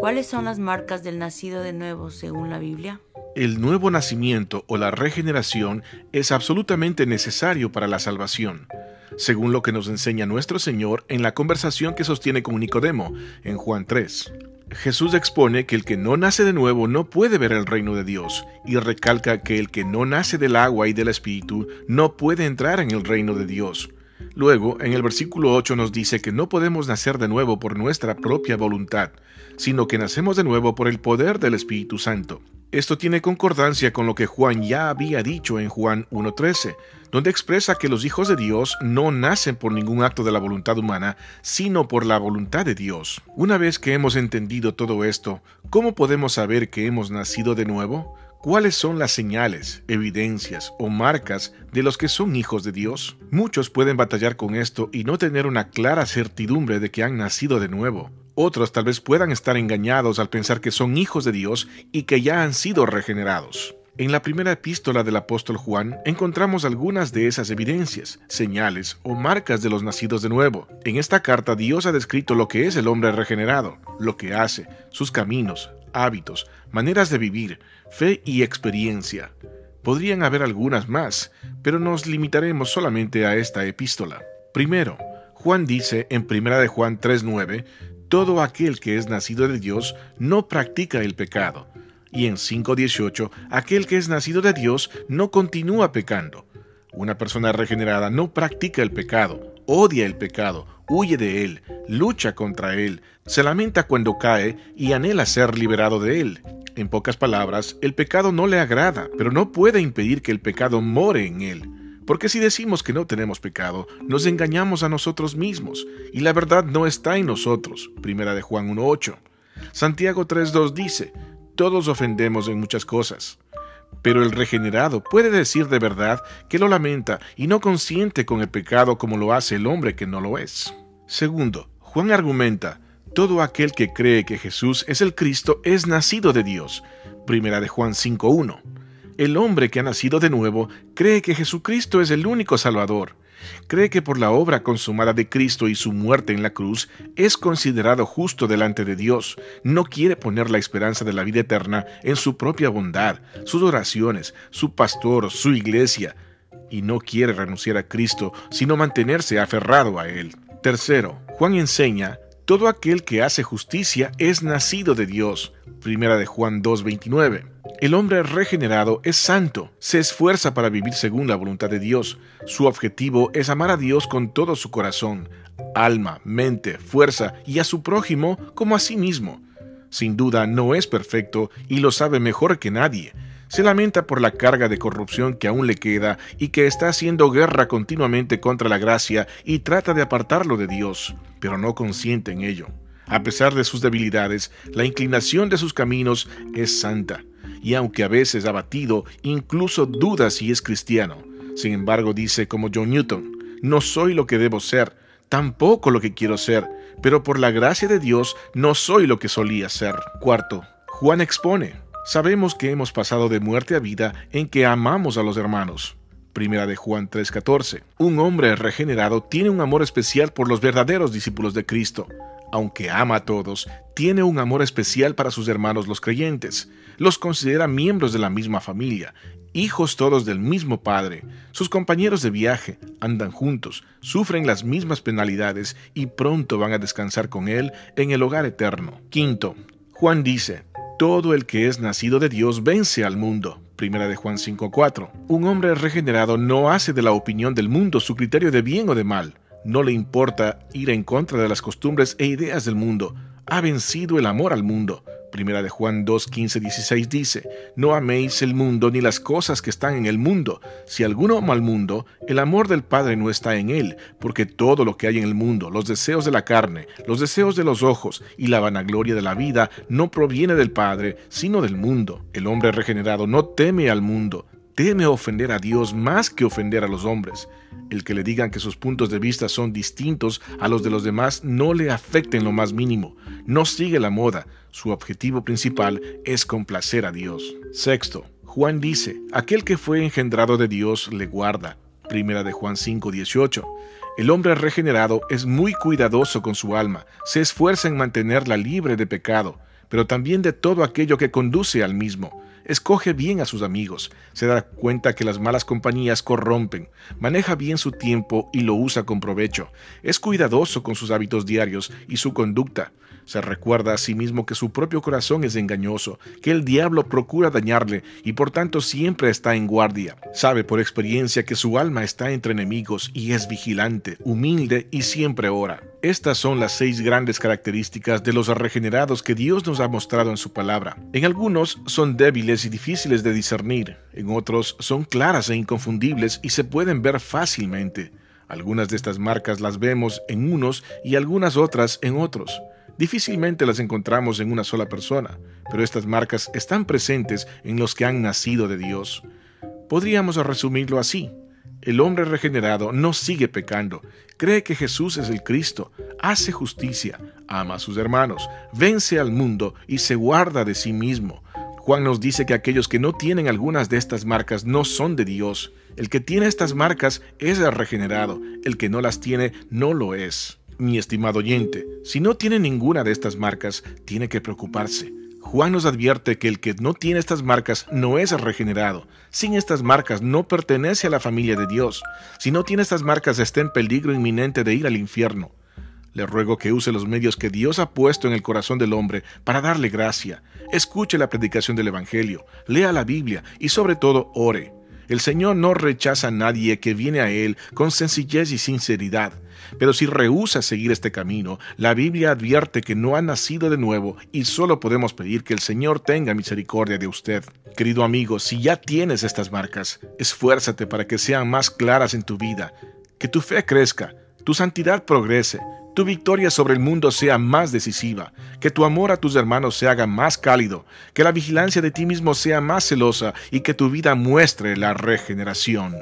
¿Cuáles son las marcas del nacido de nuevo según la Biblia? El nuevo nacimiento o la regeneración es absolutamente necesario para la salvación, según lo que nos enseña nuestro Señor en la conversación que sostiene con Nicodemo en Juan 3. Jesús expone que el que no nace de nuevo no puede ver el reino de Dios y recalca que el que no nace del agua y del Espíritu no puede entrar en el reino de Dios. Luego, en el versículo 8 nos dice que no podemos nacer de nuevo por nuestra propia voluntad, sino que nacemos de nuevo por el poder del Espíritu Santo. Esto tiene concordancia con lo que Juan ya había dicho en Juan 1.13, donde expresa que los hijos de Dios no nacen por ningún acto de la voluntad humana, sino por la voluntad de Dios. Una vez que hemos entendido todo esto, ¿cómo podemos saber que hemos nacido de nuevo? ¿Cuáles son las señales, evidencias o marcas de los que son hijos de Dios? Muchos pueden batallar con esto y no tener una clara certidumbre de que han nacido de nuevo. Otros tal vez puedan estar engañados al pensar que son hijos de Dios y que ya han sido regenerados. En la primera epístola del apóstol Juan encontramos algunas de esas evidencias, señales o marcas de los nacidos de nuevo. En esta carta Dios ha descrito lo que es el hombre regenerado, lo que hace, sus caminos, hábitos, maneras de vivir, fe y experiencia. Podrían haber algunas más, pero nos limitaremos solamente a esta epístola. Primero, Juan dice en 1 de Juan 3:9 todo aquel que es nacido de Dios no practica el pecado. Y en 5.18, aquel que es nacido de Dios no continúa pecando. Una persona regenerada no practica el pecado, odia el pecado, huye de él, lucha contra él, se lamenta cuando cae y anhela ser liberado de él. En pocas palabras, el pecado no le agrada, pero no puede impedir que el pecado more en él. Porque si decimos que no tenemos pecado, nos engañamos a nosotros mismos, y la verdad no está en nosotros. Primera de Juan 1.8. Santiago 3.2 dice, todos ofendemos en muchas cosas. Pero el regenerado puede decir de verdad que lo lamenta y no consiente con el pecado como lo hace el hombre que no lo es. Segundo, Juan argumenta, todo aquel que cree que Jesús es el Cristo es nacido de Dios. Primera de Juan 5.1 el hombre que ha nacido de nuevo cree que Jesucristo es el único Salvador. Cree que por la obra consumada de Cristo y su muerte en la cruz es considerado justo delante de Dios. No quiere poner la esperanza de la vida eterna en su propia bondad, sus oraciones, su pastor, su iglesia. Y no quiere renunciar a Cristo, sino mantenerse aferrado a Él. Tercero, Juan enseña, todo aquel que hace justicia es nacido de Dios. Primera de Juan 2.29. El hombre regenerado es santo, se esfuerza para vivir según la voluntad de Dios. Su objetivo es amar a Dios con todo su corazón, alma, mente, fuerza y a su prójimo como a sí mismo. Sin duda no es perfecto y lo sabe mejor que nadie. Se lamenta por la carga de corrupción que aún le queda y que está haciendo guerra continuamente contra la gracia y trata de apartarlo de Dios, pero no consiente en ello. A pesar de sus debilidades, la inclinación de sus caminos es santa y aunque a veces abatido, incluso duda si es cristiano. Sin embargo, dice como John Newton, no soy lo que debo ser, tampoco lo que quiero ser, pero por la gracia de Dios no soy lo que solía ser. Cuarto, Juan expone, sabemos que hemos pasado de muerte a vida en que amamos a los hermanos. Primera de Juan 3:14. Un hombre regenerado tiene un amor especial por los verdaderos discípulos de Cristo aunque ama a todos, tiene un amor especial para sus hermanos los creyentes. Los considera miembros de la misma familia, hijos todos del mismo Padre. Sus compañeros de viaje andan juntos, sufren las mismas penalidades y pronto van a descansar con Él en el hogar eterno. Quinto, Juan dice, todo el que es nacido de Dios vence al mundo. Primera de Juan 5:4. Un hombre regenerado no hace de la opinión del mundo su criterio de bien o de mal. No le importa ir en contra de las costumbres e ideas del mundo. Ha vencido el amor al mundo. Primera de Juan 2, 15, 16 dice, No améis el mundo ni las cosas que están en el mundo. Si alguno ama al mundo, el amor del Padre no está en él, porque todo lo que hay en el mundo, los deseos de la carne, los deseos de los ojos y la vanagloria de la vida, no proviene del Padre, sino del mundo. El hombre regenerado no teme al mundo, teme ofender a Dios más que ofender a los hombres. El que le digan que sus puntos de vista son distintos a los de los demás no le afecta en lo más mínimo. No sigue la moda. Su objetivo principal es complacer a Dios. Sexto, Juan dice, aquel que fue engendrado de Dios le guarda. Primera de Juan 5:18. El hombre regenerado es muy cuidadoso con su alma, se esfuerza en mantenerla libre de pecado pero también de todo aquello que conduce al mismo. Escoge bien a sus amigos, se da cuenta que las malas compañías corrompen, maneja bien su tiempo y lo usa con provecho, es cuidadoso con sus hábitos diarios y su conducta, se recuerda a sí mismo que su propio corazón es engañoso, que el diablo procura dañarle y por tanto siempre está en guardia. Sabe por experiencia que su alma está entre enemigos y es vigilante, humilde y siempre ora. Estas son las seis grandes características de los regenerados que Dios nos ha mostrado en su palabra. En algunos son débiles y difíciles de discernir, en otros son claras e inconfundibles y se pueden ver fácilmente. Algunas de estas marcas las vemos en unos y algunas otras en otros. Difícilmente las encontramos en una sola persona, pero estas marcas están presentes en los que han nacido de Dios. Podríamos resumirlo así. El hombre regenerado no sigue pecando, cree que Jesús es el Cristo, hace justicia, ama a sus hermanos, vence al mundo y se guarda de sí mismo. Juan nos dice que aquellos que no tienen algunas de estas marcas no son de Dios. El que tiene estas marcas es el regenerado, el que no las tiene no lo es. Mi estimado oyente, si no tiene ninguna de estas marcas, tiene que preocuparse. Juan nos advierte que el que no tiene estas marcas no es regenerado. Sin estas marcas no pertenece a la familia de Dios. Si no tiene estas marcas está en peligro inminente de ir al infierno. Le ruego que use los medios que Dios ha puesto en el corazón del hombre para darle gracia. Escuche la predicación del Evangelio, lea la Biblia y sobre todo ore. El Señor no rechaza a nadie que viene a Él con sencillez y sinceridad. Pero si rehúsa seguir este camino, la Biblia advierte que no ha nacido de nuevo y solo podemos pedir que el Señor tenga misericordia de usted. Querido amigo, si ya tienes estas marcas, esfuérzate para que sean más claras en tu vida, que tu fe crezca, tu santidad progrese, tu victoria sobre el mundo sea más decisiva, que tu amor a tus hermanos se haga más cálido, que la vigilancia de ti mismo sea más celosa y que tu vida muestre la regeneración.